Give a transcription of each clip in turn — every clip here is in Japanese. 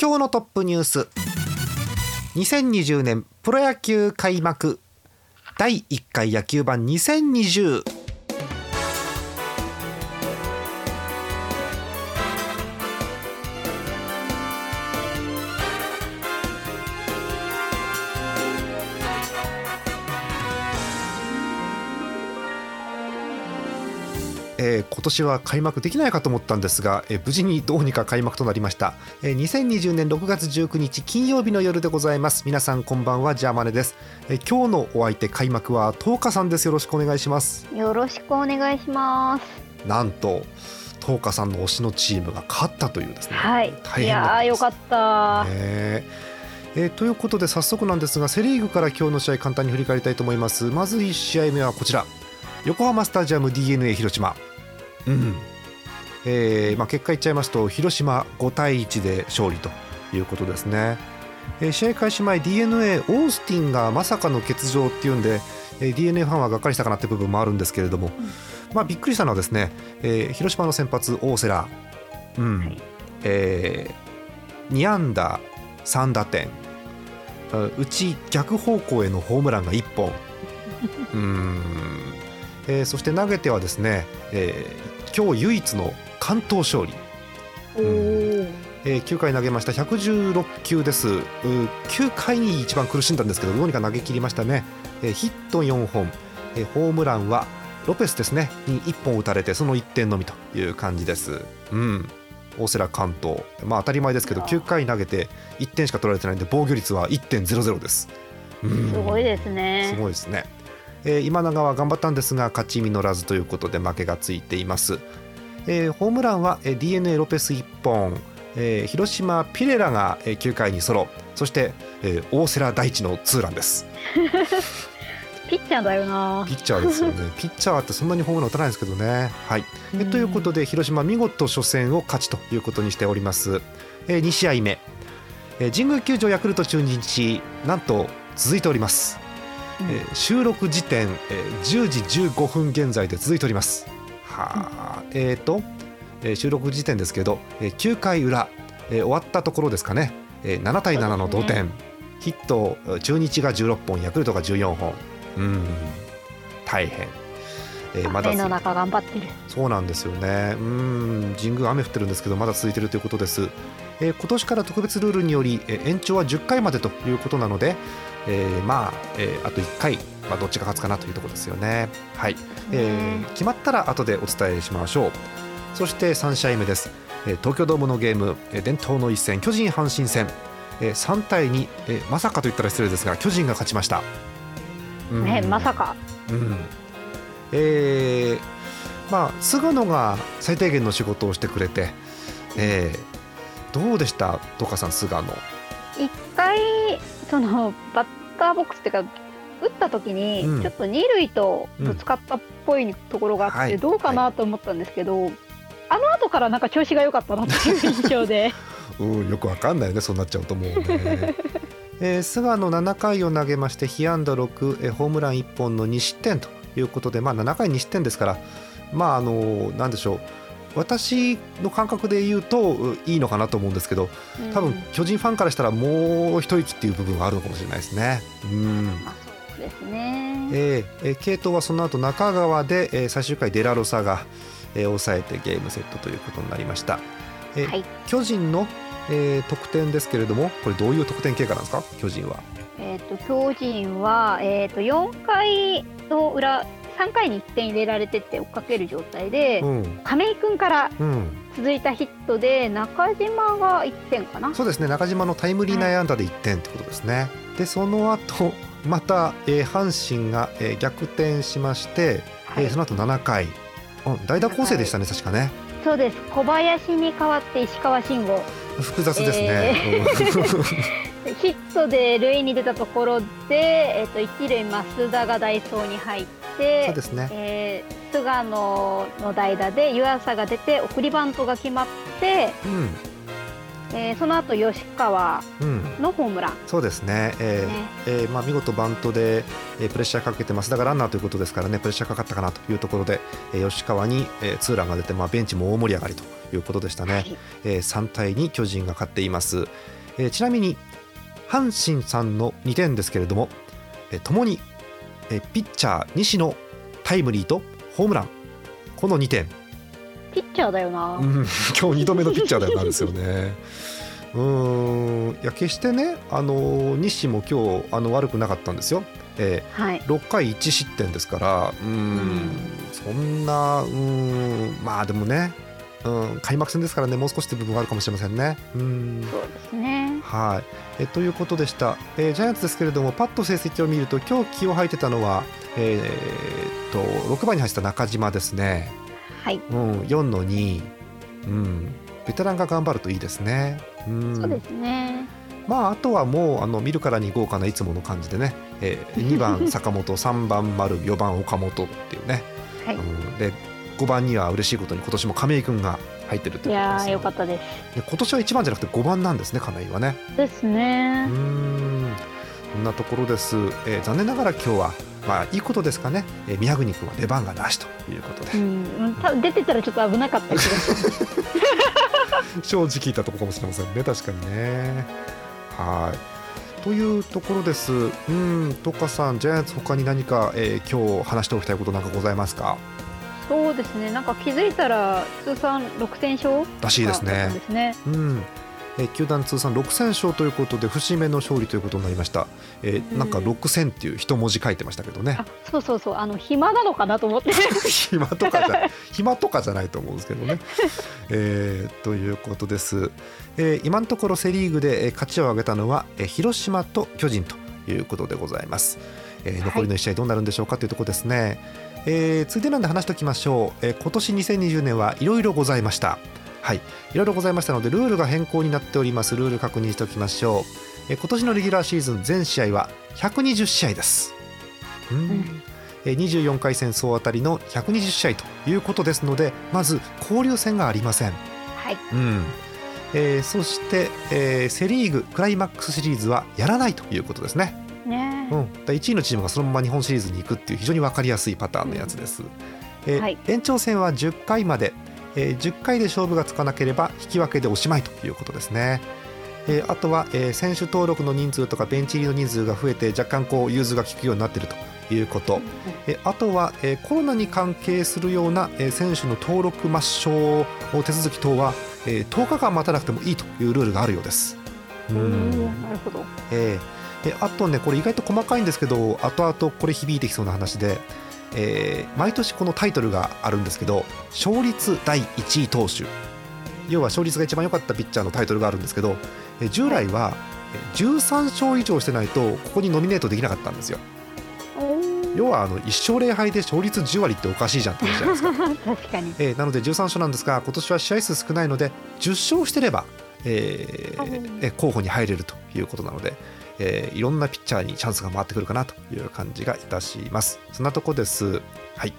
今日のトップニュース。2020年プロ野球開幕。第1回野球盤2020えー、今年は開幕できないかと思ったんですが、えー、無事にどうにか開幕となりました、えー、2020年6月19日金曜日の夜でございます。皆さんこんばんはジャーマネです、えー、今日のお相手開幕は東花さんです。よろしくお願いします。よろしくお願いします。なんと東花さんの推しのチームが勝ったというですね。はい。大変いやよかった、ねえ。ー、ということで早速なんですがセ・リーグから今日の試合簡単に振り返りたいと思います。まず1試合目はこちら。横浜スタジアム d n a 広島うん。えーまあ、結果言っちゃいますと広島5対1で勝利ということですね、えー、試合開始前 d n a オースティンがまさかの欠場っていうんで、えー、d n a ファンはがっかりしたかなって部分もあるんですけれども、うん、まあ、びっくりしたのはですね、えー、広島の先発大瀬良、うん。はい、えー、2安打3打点。うち逆方向へのホームランが1本。うん。えー、そして投げてはですね、えー、今日唯一の完投勝利。えー、9回投げました。116球です。9回に一番苦しんだんですけどどうにか投げ切りましたね、えー、ヒット4本、えー、ホームランはロペスですね。に1本打たれてその1点のみという感じです。うん。大瀬良関東。まあ当たり前ですけど9回投げて1点しか取られてないんで防御率は1.00です、うん、すごいですね。すごいですねえー、今永は頑張ったんですが勝ち実らずということで負けがついています、えー、ホームランは d n a ロペス1本、えー、広島ピレラが9回にソロ。そして、えー、大瀬良大地のツーランです。ピッチャーだよな。ピッチャーですよね。ピッチャーってそんなにホームラン打たないんですけどね。はい。えということで広島見事初戦を勝ちということにしております、えー、2試合目、えー、神宮球場ヤクルト中日なんと続いておりますえー、収録時点、えー、10時15分現在で続いております。はあ、えっ、ー、と、えー、収録時点ですけど、えー、9回裏、えー、終わったところですかね、えー、7対7の同点、ね、ヒット中日が16本ヤクルトが14本。うん。大変。えー、まだの中頑張ってる。そうなんですよね。うん。神宮雨降ってるんですけどまだ続いているということです、えー、今年から特別ルールにより、えー、延長は10回までということなので、えー、まあ、えー、あと1回、まあ、どっちが勝つかなというところですよね。はい、えー、決まったら後でお伝えしましょう。そして3試合目です。えー、東京ドームのゲーム、えー、伝統の一戦、巨人阪神戦、えー、3対2、えー、まさかと言ったら失礼ですが、巨人が勝ちました。うん、えまさか。うん。えー、まあ菅野が最低限の仕事をしてくれて、えー、どうでした、トカさん菅野。一回そのバッターボックスっていうか打った時にちょっと二塁とぶつかったっぽいところがあってどうかなと思ったんですけど、あの後からなんか調子が良かったなっていう印象で。うんよくわかんないよねそうなっちゃうと思うね。えー、菅野7回を投げまして被安打6、えー、ホームラン1本の2失点ということで、まあ、7回2失点ですからまああのなんでしょう私の感覚で言うといいのかなと思うんですけど多分巨人ファンからしたらもう一息っていう部分があるのかもしれないですね。うんそうですね、えー、系統はその後中川で、えー、最終回デラロサが、えー、抑えてゲームセットということになりました。えー、はい、巨人の、えー、得点ですけれどもこれどういう得点経過なんですか？巨人は。えーと、巨人は、えーと、と4回の裏3回に1点入れられてって追っかける状態で、うん、亀井君から続いたヒットで中島が1点かな？そうですね。中島のタイムリー内安打で1点ってことですね、はい、でその後また、えー、阪神が、えー、逆転しまして、はい、えー、その後7回。代打構成でしたね確かね。そうです。小林に代わって石川慎吾。複雑ですね、えー、ヒットで塁に出たところで、えーと、一塁増田が代走に入ってそうですね、えー、菅野の代打で湯浅が出て送りバントが決まって、うん。えー、その後吉川のホームラン、うん、そうですね、えーね。えー、まあ、見事バントで、えー、プレッシャーかけてます。だからランナーということですからねプレッシャーかかったかなというところで、えー、吉川に、えー、ツーランが出て、まあ、ベンチも大盛り上がりということでしたね、はい、えー、3対2巨人が勝っています、えー、ちなみに阪神さんの2点ですけれども、えー、ともに、えー、ピッチャー西のタイムリーとホームラン。この2点。ピッチャーだよな、うん、今日2度目のピッチャーだよなんですよね。うん。いや決してねあの西も今日あの悪くなかったんですよ。えーはい、6回1失点ですからうん、うん、そんなうん。まあでもねうん、開幕戦ですからねもう少しという部分があるかもしれませんね。うん。そうですねはい。えということでした、えー、ジャイアンツですけれどもパッと成績を見ると今日気を吐いてたのは、えー、と6番に入った中島ですね。はい、うん、4の2、うん、ベテランが頑張るといいですね。うん、そうですね。まあ、あとはもうあの見るからに豪華ないつもの感じでね、えー、2番坂本3番丸4番岡本っていうね、はい。うん、で5番には嬉しいことに今年も亀井君が入ってるということです、いやよかったです。で今年は1番じゃなくて5番なんですね亀井はね。ですね。うん。そんなところです、えー、残念ながら今日はまあいいことですかね、えー、宮国君は出番がなしということで、うん、多分出てたらちょっと危なかった 正直言ったところかもしれませんね。確かにね。はい。というところです。うん。トカさんジャイアンツ他に何か、えー、今日話しておきたいことなんかございますか？そうですね。なんか気づいたら通算6戦勝らしいですねですね。うん。えー、球団通算6戦勝ということで節目の勝利ということになりました、えー、なんか6戦っていう一文字書いてましたけどね、そうそうそう。あの暇なのかなと思って。暇とかじゃ 暇とかじゃないと思うんですけどね、えー、ということです、えー、今のところセ・リーグで勝ちを挙げたのは、えー、広島と巨人ということでございます、えー、残りの1試合どうなるんでしょうかというところですね、はい、えー、ついでなんで話しておきましょう、えー、今年2020年はいろいろございました。はい。いろいろございましたのでルールが変更になっております。ルール確認しておきましょう。え今年のレギュラーシーズン全試合は120試合です。うん、え24回戦総当たりの120試合ということですのでまず交流戦がありません。はい、うん。えー、そして、えー、セ・リーグクライマックスシリーズはやらないということですね。ね。うん、1位のチームがそのまま日本シリーズに行くっていう非常に分かりやすいパターンのやつです。うん、えーはい、延長戦は10回まで。えー、10回で勝負がつかなければ引き分けでおしまいということですね。えー、あとは、えー、選手登録の人数とかベンチ入りの人数が増えて若干こう融通が利くようになっているということ、えあとは、えコロナに関係するような、え選手の登録抹消手続き等は、え10日間待たなくてもいいというルールがあるようです。うん。なるほど、えー、あとねこれ意外と細かいんですけど後々これ響いてきそうな話でえー、毎年このタイトルがあるんですけど勝率第1位投手。要は勝率が一番良かったピッチャーのタイトルがあるんですけど、えー、従来は13勝以上してないとここにノミネートできなかったんですよ。要はあの1勝0敗で勝率10割っておかしいじゃんって話じゃないですか。確かに、えー、なので13勝なんですが今年は試合数少ないので10勝してれば、えー、候補に入れるということなので、えー、いろんなピッチャーにチャンスが回ってくるかなという感じがいたします。そんなとこです。はい。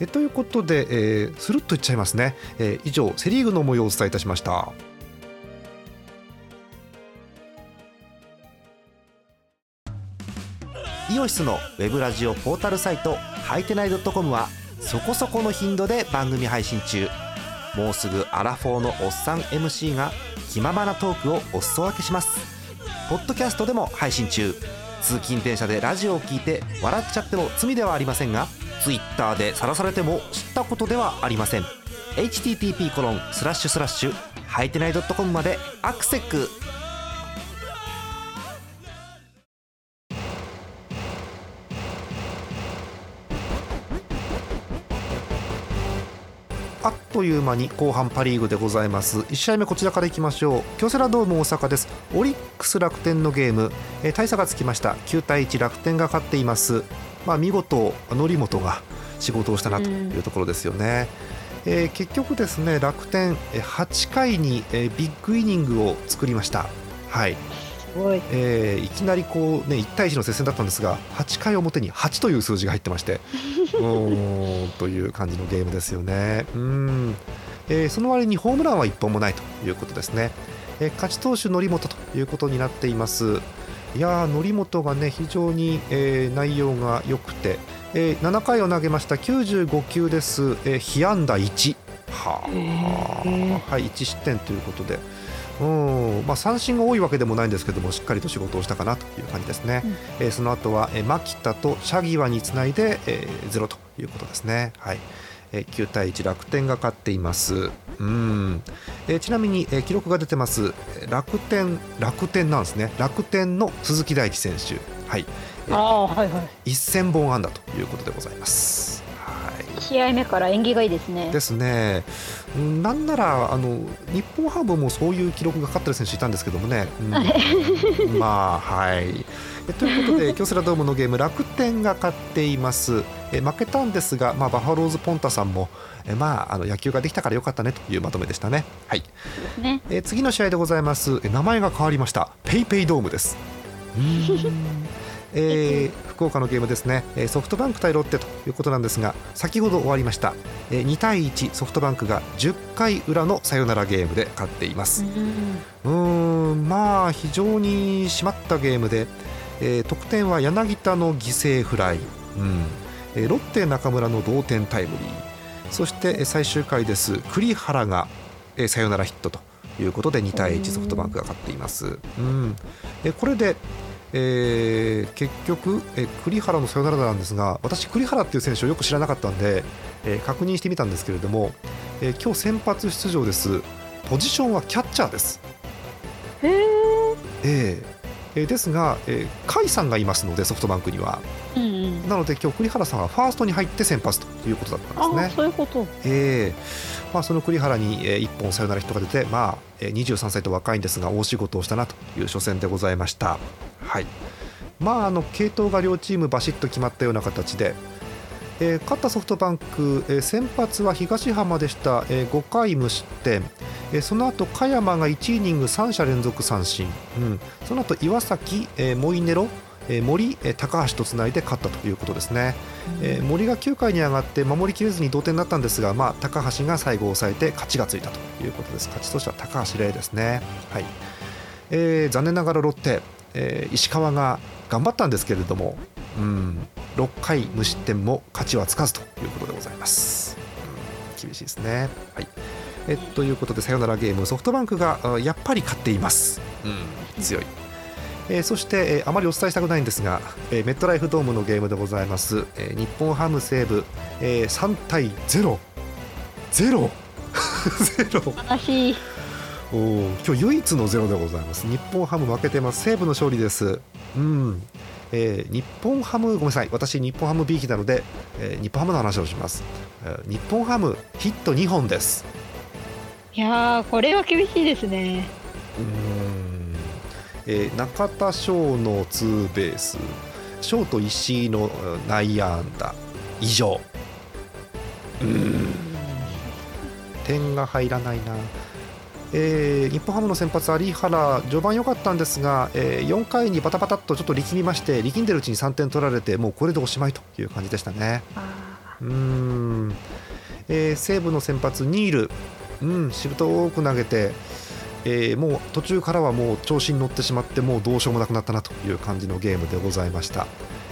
えということで、えー、スルッといっちゃいますね、えー、以上セ・リーグの模様をお伝えいたしました。イオシスのウェブラジオポータルサイトハイテナイドットコムはそこそこの頻度で番組配信中。もうすぐアラフォーのおっさん MC が気ままなトークをお裾分けします。ポッドキャストでも配信中。通勤電車でラジオを聞いて笑っちゃっても罪ではありませんが Twitter で晒されても知ったことではありません。http コロンスラッシュスラッシュはいてない .com までアクセックという間に後半パ・リーグでございます。1試合目こちらからいきましょう。京セラドーム大阪です。オリックス楽天のゲーム、えー、大差がつきました。9対1楽天が勝っています。まあ見事則本が仕事をしたなというところですよね、えー、結局ですね楽天8回に、えー、ビッグイニングを作りました。はい,、えー、いきなりこう、ね、1対1の接戦だったんですが8回表に8という数字が入ってまして うんという感じのゲームですよね。うんえー、その割にホームランは1本もないということですね。えー、勝ち投手、則本ということになっています。いや則本がね非常に、えー、内容が良くて、えー、7回を投げました95球です、えー、被安打1はあ、はい、1失点ということで。うん。まあ、三振が多いわけでもないんですけどもしっかりと仕事をしたかなという感じですね、うん、えー、その後は、えー、牧田とシャギワにつないで、えー、ゼロということですね。はい。え9対1楽天が勝っています。うん、えちなみに、え記録が出てます。楽天楽天なんですね。楽天の鈴木大地選手。はい、えー、あはいはい。1000本安打ということでございます試合目から縁起がいいですね。ですね。なんならあの日本ハムもそういう記録がかかってる選手いたんですけどもね。うん、まあはい。ということで 京セラドームのゲーム楽天が勝っています。え負けたんですが、まあ、バファローズポンタさんもえまああの野球ができたからよかったねというまとめでしたね。はい、ね、え次の試合でございます。名前が変わりました。ペイペイドームです えー、福岡のゲームですね。ソフトバンク対ロッテということなんですが先ほど終わりました。2対1ソフトバンクが10回裏のサヨナラゲームで勝っています。うん。まあ非常に締まったゲームでえー、得点は柳田の犠牲フライ、うん。えー、ロッテ中村の同点タイムリー。そして最終回です。栗原が、えー、サヨナラヒットということで2対1ソフトバンクが勝っています。うん、えこれでえー、結局、え栗原のサヨナラなんですが私、栗原っていう選手をよく知らなかったんで、えー、確認してみたんですけれども、えー、今日先発出場ですポジションはキャッチャーです。へーえーえですが、えー、甲斐さんがいますのでソフトバンクには、うんうん、なので今日栗原さんはファーストに入って先発ということだったんですね。そういうこと、えーまあ、その栗原に、えー、1本サヨナラヒットが出て、まあえー、23歳と若いんですが大仕事をしたなという初戦でございました。はい。まあ、あの系統が両チームバシッと決まったような形で、えー、勝ったソフトバンク、えー、先発は東浜でした、えー、5回無失点、えー、その後加山が1イニング3者連続三振、うん、その後岩崎、えー、モイネロえー、森、えー、高橋とつないで勝ったということですね、えー、森が9回に上がって守りきれずに同点になったんですが、まあ、高橋が最後を抑えて勝ちがついたということです。勝ちとしては高橋礼ですね、はい。えー、残念ながらロッテ、えー、石川が頑張ったんですけれども、うん、6回無失点も勝ちはつかずということでございます、うん、厳しいですね。はい。えということでさよならゲームソフトバンクがやっぱり勝っています、うん、強い、えー、そして、えー、あまりお伝えしたくないんですが、えー、メットライフドームのゲームでございます、えー、日本ハム西武、えー、3対0 0 0お今日唯一のゼロでございます。日本ハム負けてます。西武の勝利です。うん。えー、日本ハムごめんなさい。私日本ハム B 期なので、えー、日本ハムの話をします、えー、日本ハムヒット2本です。いやこれは厳しいですね。うん、えー、中田翔のツーベース。ショート石井の内野安打。以上。うん。点が入らないなえー、日本ハムの先発、有原、序盤良かったんですが、えー、4回にバタバタっとちょっと力みまして、力んでるうちに3点取られて、もうこれでおしまいという感じでしたね。うん、えー、西武の先発、ニール、うん、しぶとく投げて、えー、もう途中からはもう調子に乗ってしまって、もうどうしようもなくなったなという感じのゲームでございました。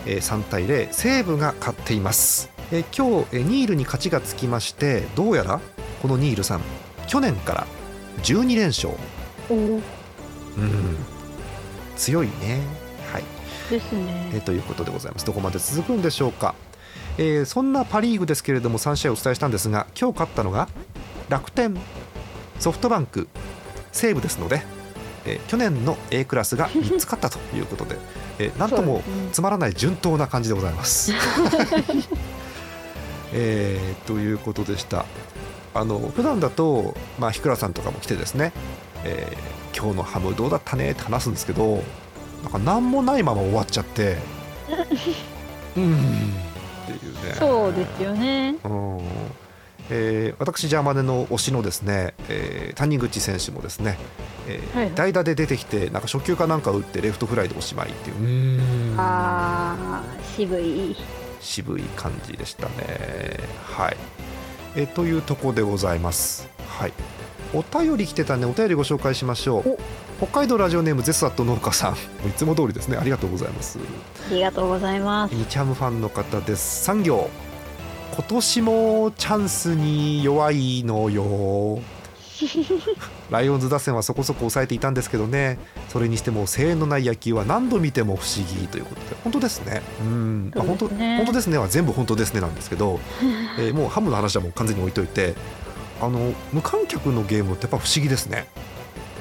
えー、3対0、西武が勝っています。えー、今日、えー、ニールに勝ちがつきまして、どうやらこのニールさん、去年から12連勝、うん、強いね。はいですね、えということでございます。どこまで続くんでしょうか。えー、そんなパ・リーグですけれども3試合お伝えしたんですが今日勝ったのが楽天ソフトバンク西武ですので、えー、去年の A クラスが3つ勝ったということで、えー、なんとも つまらない順当な感じでございます。えー、ということでした。あの普段だと、まあ、日倉さんとかも来てですね、えー、今日のハムどうだったねって話すんですけどなんか何もないまま終わっちゃって うんっていうね。そうですよね、うん。えー、私ジャーマネの推しのですね、えー、谷口選手もですね、えー、はい、代打で出てきてなんか初球かなんか打ってレフトフライでおしまいっていう。あ渋い渋い感じでしたね。はい、えー、というとこでございます。はい。お便り来てたんでお便りご紹介しましょう。北海道ラジオネームゼスアット農家さん。いつも通りですね。ありがとうございます。ありがとうございます。ニチャムファンの方です。産業。今年もチャンスに弱いのよライオンズ打線はそこそこ抑えていたんですけどね。それにしても声援のない野球は何度見ても不思議ということで本当ですね。うん、ね、本当本当ですねは全部本当ですねなんですけど、えー、もうハムの話はもう完全に置いといてあの無観客のゲームってやっぱ不思議ですね。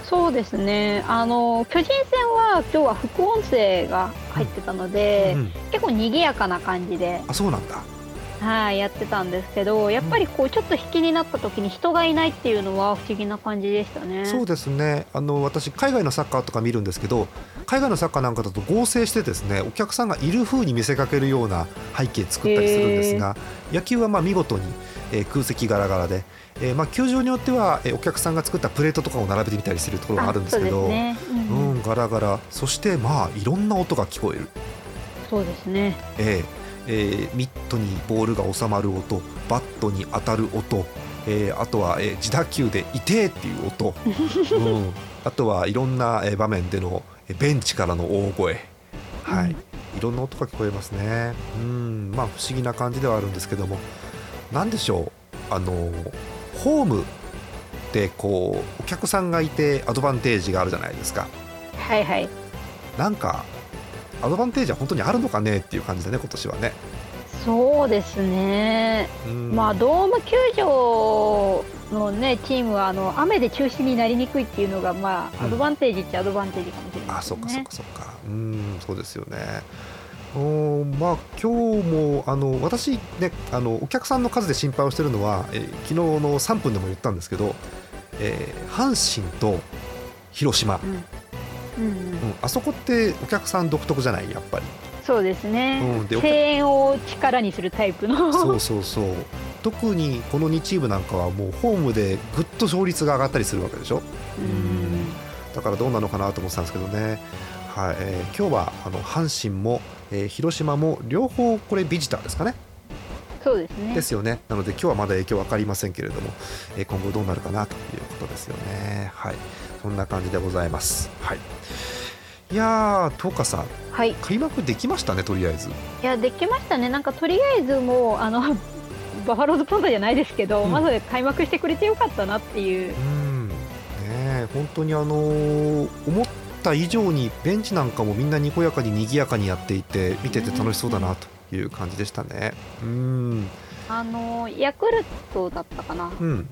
そうですね。あの巨人戦は今日は副音声が入ってたので、うんうん、結構賑やかな感じで。あそうなんだはい、やってたんですけどやっぱりこうちょっと引きになった時に人がいないっていうのは不思議な感じでしたね。そうですね。あの私海外のサッカーとか見るんですけど海外のサッカーなんかだと合成してですねお客さんがいる風に見せかけるような背景作ったりするんですが野球はまあ見事に、えー、空席ガラガラで、えー、まあ球場によっては、えー、お客さんが作ったプレートとかを並べてみたりするところがあるんですけど、ね。うん、うん、ガラガラ。そしてまあいろんな音が聞こえる。そうですね、えーえー、ミットにボールが収まる音バットに当たる音、えー、あとは、えー、自打球で「痛え!」っていう音、うん、あとはいろんな、えー、場面でのベンチからの大声、はい、いろんな音が聞こえますね。うん。まあ不思議な感じではあるんですけども。何でしょう。あのホームでこうお客さんがいてアドバンテージがあるじゃないですか。はいはい。なんかアドバンテージは本当にあるのかねっていう感じでね今年はね。そうですね、まあ、ドーム球場の、ね、チームはあの雨で中止になりにくいっていうのが、まあ、アドバンテージっちゃアドバンテージかもしれない、ね、あそっかそっかそっか。うんそうですよね。おまあ、今日もあの私、ね、あのお客さんの数で心配をしているのは、え昨日の3分でも言ったんですけど、えー、阪神と広島、うんうん、うん、あそこってお客さん独特じゃない？やっぱり。そうですね、うん、で声援を力にするタイプの。そうそうそう。特にこの2チームなんかはもうホームでぐっと勝率が上がったりするわけでしょ？うん。だからどうなのかなと思ってたんですけどね。はい。えー、今日はあの阪神も、えー、広島も両方これビジターですかね？そうですね。ですよね。なので今日はまだ影響分かりませんけれども、えー、今後どうなるかなということですよね。はいそんな感じでございます。はい。いやー、トーカさん、はい、開幕できましたね、とりあえず。いや、できましたね、なんかとりあえずもう、あの バファローズポンタじゃないですけど、うん、まず開幕してくれてよかったなっていう。うん。ね、本当にあのー、思った以上にベンチなんかもみんなにこやかに賑やかにやっていて、見てて楽しそうだなという感じでしたね。うん。あのヤクルトだったかな、うん、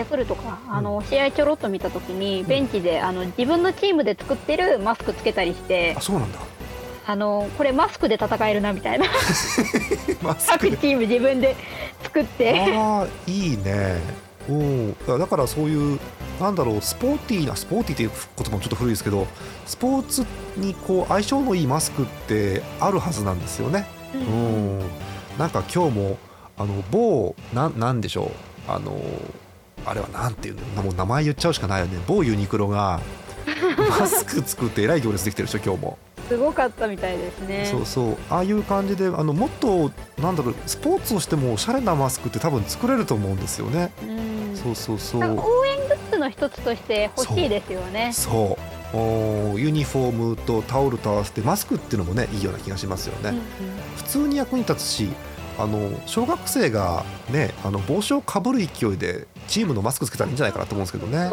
ヤクルトか、あの試合ちょろっと見たときに、ベンチであの自分のチームで作ってるマスクつけたりして、あそうなんだ。あのこれマスクで戦えるなみたいな。各チーム自分で作って。ああいいね。おだからそういうなんだろうスポーティーなスポーティーっていう言葉もちょっと古いですけどスポーツにこう相性のいいマスクってあるはずなんですよね。うん、なんか今日もあの某ななんでしょう。あのあれはなんていうのもう名前言っちゃうしかないよね。某ユニクロが マスク作ってえらい行列できてるでしょ今日も。すごかったみたいですね。そうそう。ああいう感じであのもっとなんだろうスポーツをしてもおしゃれなマスクって多分作れると思うんですよね。うん。そうそうそう。応援グッズの一つとして欲しいですよね。そう。おユニフォームとタオルと合わせてマスクっていうのもねいいような気がしますよね、うんうん、普通に役に立つしあの小学生がねあの帽子をかぶる勢いでチームのマスクつけたらいいんじゃないかなと思うんですけどね。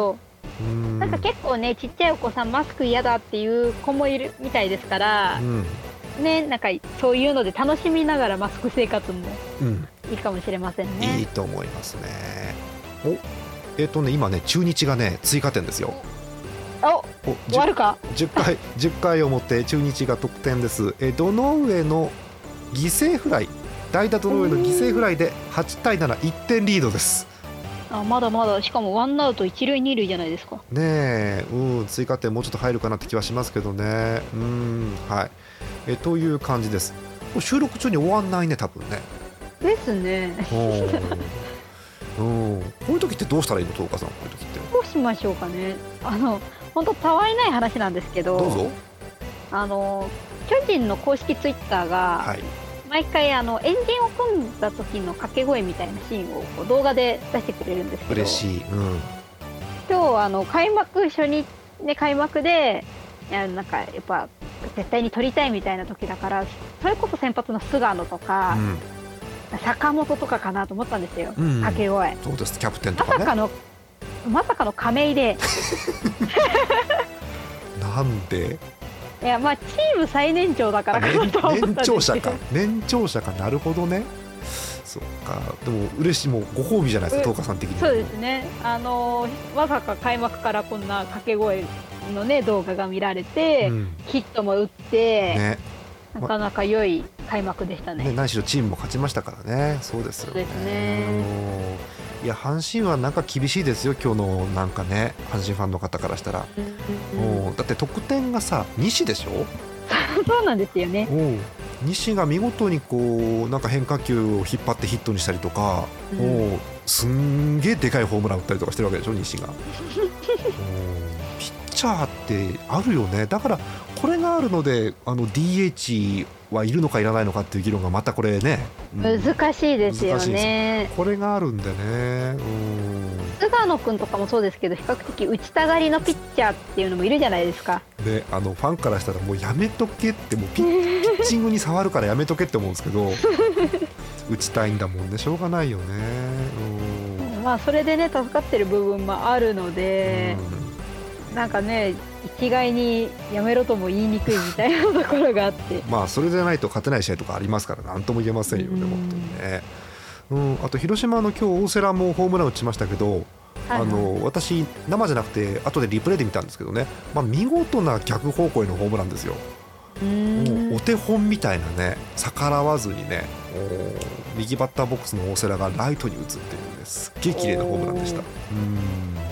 うんなんか結構ねちっちゃいお子さんマスク嫌だっていう子もいるみたいですから、うん、ねなんかそういうので楽しみながらマスク生活もいいかもしれませんね。いいと思いますね。おえっ、ー、とね今ね中日がね追加点ですよ。お終わるか？10, 10回10回をもって 中日が得点です。えどの上の犠牲フライ代打ドローへの犠牲フライで8対71点リードですあまだまだしかもワンアウト一塁二塁じゃないですか。ねえ。うん追加点もうちょっと入るかなって気はしますけどね。うんはい。えという感じです。収録中に終わんないね多分ね。ですね。うん、こういう時ってどうしたらいいの東花さんこういう時って？どうしましょうかね。あの本当たわいない話なんですけど。どうぞ。あの巨人の公式ツイッターが、はい、毎回あのエンジンを組んだ時の掛け声みたいなシーンをこう動画で出してくれるんですけど嬉しい、うん、今日あの開幕初日ね開幕でいやなんかやっぱ絶対に取りたいみたいな時だからそれこそ先発の菅野とか、うん、坂本とかかなと思ったんですよ、うん、掛け声。そうです。キャプテンとか、ね、まさかのまさかの亀井で。なんで？いやまあチーム最年長だから年長者か。年長者か。なるほどね。そうか。でも嬉しい。もうご褒美じゃないですか東花さん的にそうですね。あのまさか開幕からこんな掛け声のね動画が見られて、うん、ヒットも打って、ね、なかなか良い開幕でしたね。ね何しろチームも勝ちましたからね。そうですよね。そうですねいや阪神はなんか厳しいですよ今日のなんかね阪神ファンの方からしたら、もうだって得点がさ西でしょ？そうなんですよね。西が見事にこうなんか変化球を引っ張ってヒットにしたりとか、うん、もうすんげえでかいホームラン打ったりとかしてるわけでしょ西が。ピッチャーってあるよね。だからこれがあるのであの DH はいるのかいらないのかっていう議論がまたこれね、難しいですよね。これがあるんでね。菅野君とかもそうですけど比較的打ちたがりのピッチャーっていうのもいるじゃないですか。であのファンからしたらもうやめとけってもうピッ ピッチングに触るからやめとけって思うんですけど打ちたいんだもんね。しょうがないよね。まあそれでね助かってる部分もあるのでなんかね一概にやめろとも言いにくいみたいなところがあって。まあそれじゃないと勝てない試合とかありますから何とも言えませんよね本当にね。うん、あと広島の今日大瀬良もホームラン打ちましたけど、あの私生じゃなくて後でリプレイで見たんですけどね、まあ、見事な逆方向へのホームランですよ。もうお手本みたいなね逆らわずにね右バッターボックスの大瀬良がライトに打つっていうねすっげえ綺麗なホームランでした。うん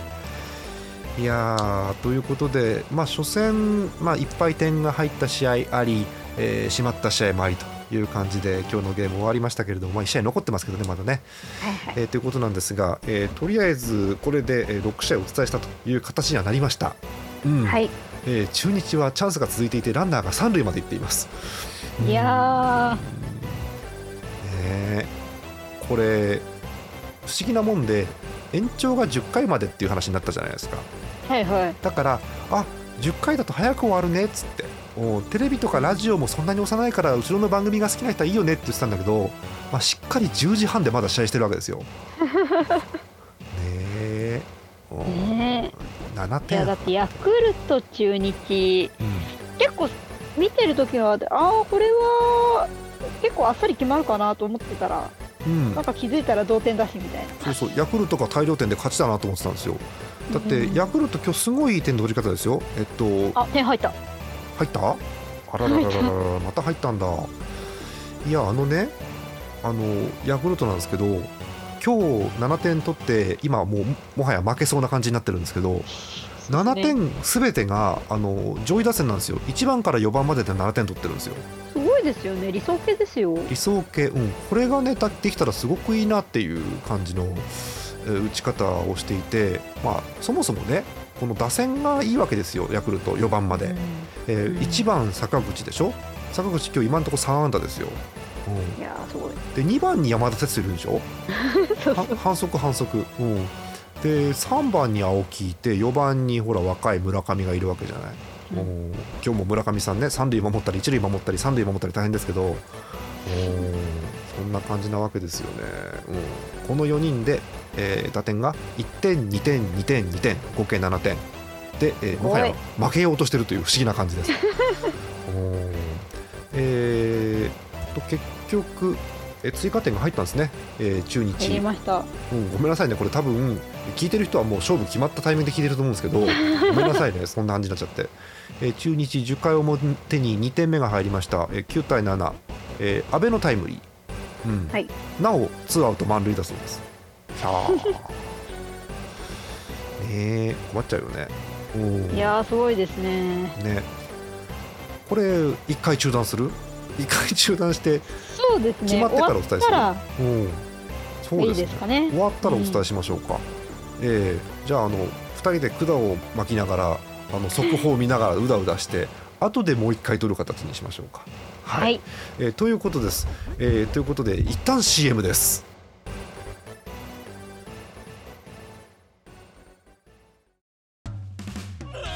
いやということで、まあ、初戦、まあ、いっぱい点が入った試合あり、えー、締まった試合もありという感じで今日のゲーム終わりましたけれども、まあ、1試合残ってますけどね、まだね。はいはい、えー、ということなんですが、えー、とりあえずこれで6試合お伝えしたという形にはなりました。うんはいえー、中日はチャンスが続いていてランナーが三塁まで行っています。いやね、これ不思議なもんで延長が10回までっていう話になったじゃないですか。はいはい、だからあ10回だと早く終わるねっつって。おテレビとかラジオもそんなに押さないから後ろの番組が好きな人はいいよねって言ってたんだけど、まあ、しっかり10時半でまだ試合してるわけですよ。ねえ。7点。いやだってヤクルト中日、うん、結構見てる時はああこれは結構あっさり決まるかなと思ってたら、うん、なんか気づいたら同点だしみたいな。そうそうヤクルトが大量点で勝ちだなと思ってたんですよだってヤクルト今日すごいいい点の取り方ですよ。えっとあ点入った。入った？あらららららまた入ったんだ。いやあのねあのヤクルトなんですけど今日7点取って今もうもはや負けそうな感じになってるんですけど7点すべてがあの上位打線なんですよ。1番から4番までで7点取ってるんですよ。すごいですよね。理想系ですよ。理想系うん。これがねできたらすごくいいなっていう感じの打ち方をしていて、まあ、そもそもねこの打線がいいわけですよヤクルト4番まで、うん、えー、1番坂口でしょ？坂口今日今のところ3安打ですよ、うん、いやすごいで2番に山田哲人いるでしょ？反則反則、うん、で3番に青木いて4番にほら若い村上がいるわけじゃない、うん、今日も村上さんね三塁守ったり一塁守ったり三塁守ったり大変ですけど。そんな感じなわけですよね、うん、この4人で、えー、打点が1点2点2点2点合計7点。で、えー、もはや負けようとしてるという不思議な感じです。えー、と結局え追加点が入ったんですね、えー、中日、うん、ごめんなさいね、これ多分聞いてる人はもう勝負決まったタイミングで聞いてると思うんですけど、ごめんなさいね、そんな感じになっちゃって、えー、中日10回表に2点目が入りました、えー、9対7、えー、安倍のタイムリー、うん。はい、なおツーアウト満塁だそうです。ね困っちゃうよね。いやすごいですね。ね。これ1回中断する？1回中断してそうですね。決まってからお伝えする？そうです、ね、いいですかね。終わったらお伝えしましょうか、うん、えー、じゃああの2人で管を巻きながらあの速報を見ながらうだうだして後でもう一回撮る形にしましょうか。はい、はい、えー、ということです、えー、ということで一旦 CM です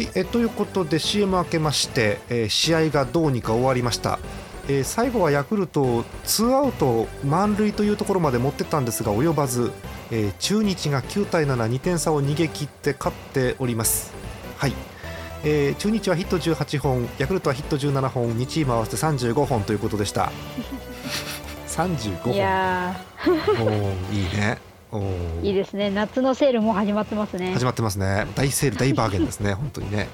はい、えということで CM 明けまして、えー、試合がどうにか終わりました、えー、最後はヤクルトツーアウト満塁というところまで持ってったんですが及ばず、えー、中日が9対72点差を逃げ切って勝っております。はい、えー、中日はヒット18本ヤクルトはヒット17本2チーム合わせて35本ということでした。35本。いいねいいですね。夏のセールも始まってますね。始まってますね。大セール大バーゲンですね。本当にね、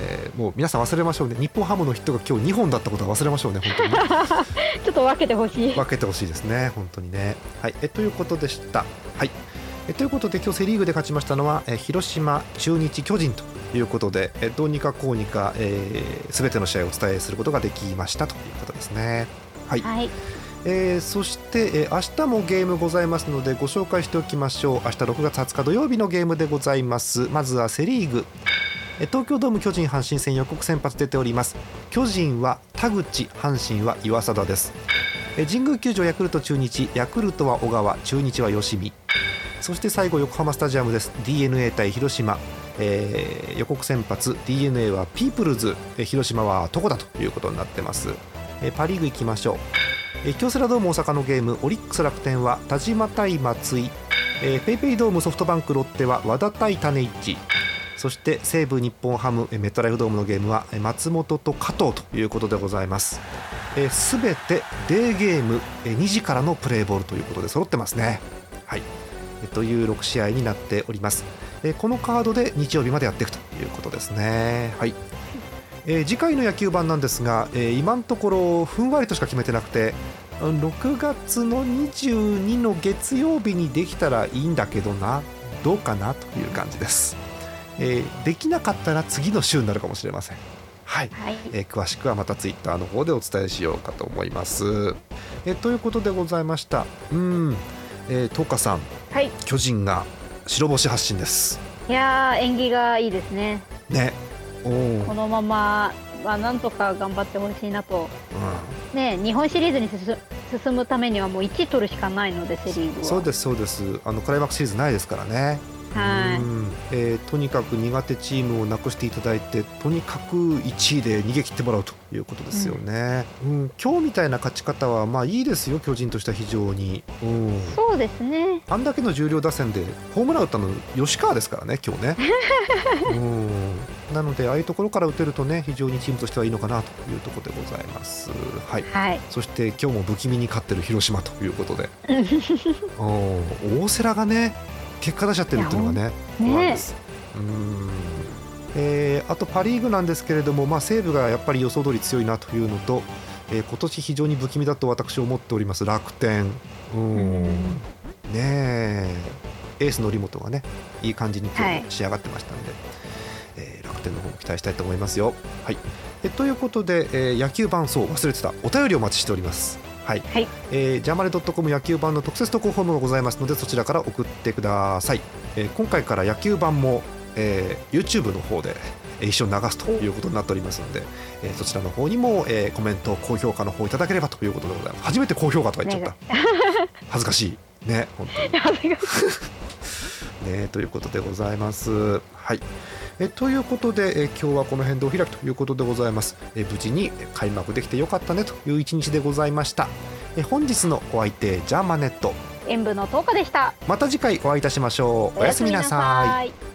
えー、もう皆さん忘れましょうね。日本ハムのヒットが今日2本だったことは忘れましょうね。本当に ちょっと分けてほしい。分けてほしいですね。本当にね。はい。えということでした。はい。えということで今日セ・リーグで勝ちましたのはえ広島中日巨人ということでえどうにかこうにかすべ、えー、ての試合をお伝えすることができましたということですね。はい、はいえー、そして、えー、明日もゲームございますのでご紹介しておきましょう。明日6月20日土曜日のゲームでございます。まずはセ・リーグ。東京ドーム巨人阪神戦予告先発出ております。巨人は田口阪神は岩貞です。神宮球場ヤクルト中日ヤクルトは小川中日は吉見。そして最後横浜スタジアムです。d n a 対広島、えー、予告先発 d n a はピープルズ。広島は床だということになってます、えー、パ・リーグ行きましょう。京セラドーム大阪のゲームオリックス楽天は田島対松井。えー、ペイペイドームソフトバンクロッテは和田対種市。そして西武日本ハムメットライフドームのゲームは松本と加藤ということでございます。すべ、えー、てデーゲーム、え、2時からのプレーボールということで揃ってますね。はい、えー、という6試合になっております、え、このカードで日曜日までやっていくということですね。はい。えー、次回の野球盤なんですが、えー、今のところふんわりとしか決めてなくて6月の22の月曜日にできたらいいんだけどなどうかなという感じです、えー、できなかったら次の週になるかもしれません。はい、はい、えー、詳しくはまたツイッターの方でお伝えしようかと思います、えー、ということでございました。うん、えー、トカさん、はい、巨人が白星発進です。いや縁起がいいですね。ねこのまま、まあ、なんとか頑張ってほしいなと、うん、ね、日本シリーズに進むためにはもう1取るしかないのでセ・リーグは。そうですそうです。あのクライマックスシリーズないですからね。はい。えー、とにかく苦手チームをなくしていただいてとにかく1位で逃げ切ってもらうということですよね、うん、うん、今日みたいな勝ち方はまあいいですよ巨人としては非常に、うん、そうですね。あんだけの重量打線でホームラン打ったの吉川ですからね今日ね、うん、なのでああいうところから打てるとね非常にチームとしてはいいのかなというところでございます、はい、はい、そして今日も不気味に勝ってる広島ということで。大瀬良がね結果出しちゃってるっていうのがね怖いです。うん。えー、あとパ・リーグなんですけれども、まあ、西武がやっぱり予想通り強いなというのと、えー、今年非常に不気味だと私思っております楽天。うん。ねえ。エースのリモトがねいい感じに今日仕上がってましたので、はい、えー、楽天の方も期待したいと思いますよ。はい。えということで、えー、野球版そう。忘れてた。お便りお待ちしております。はい、はい、えー、ジャマネドットコム野球版の特設投稿フォームがございますのでそちらから送ってください、えー、今回から野球版も、えー、YouTube の方で一緒に流すということになっておりますので、えー、そちらの方にも、えー、コメント高評価の方いただければということでございます。初めて高評価とか言っちゃった。恥ずかしい。ね本当に。ねということでございます。はいえということで、え今日はこの辺でお開きということでございます、え無事に開幕できてよかったねという一日でございました、え本日のお相手ジャーマネット。演舞の10日でした。また次回お会いいたしましょう。おやすみなさい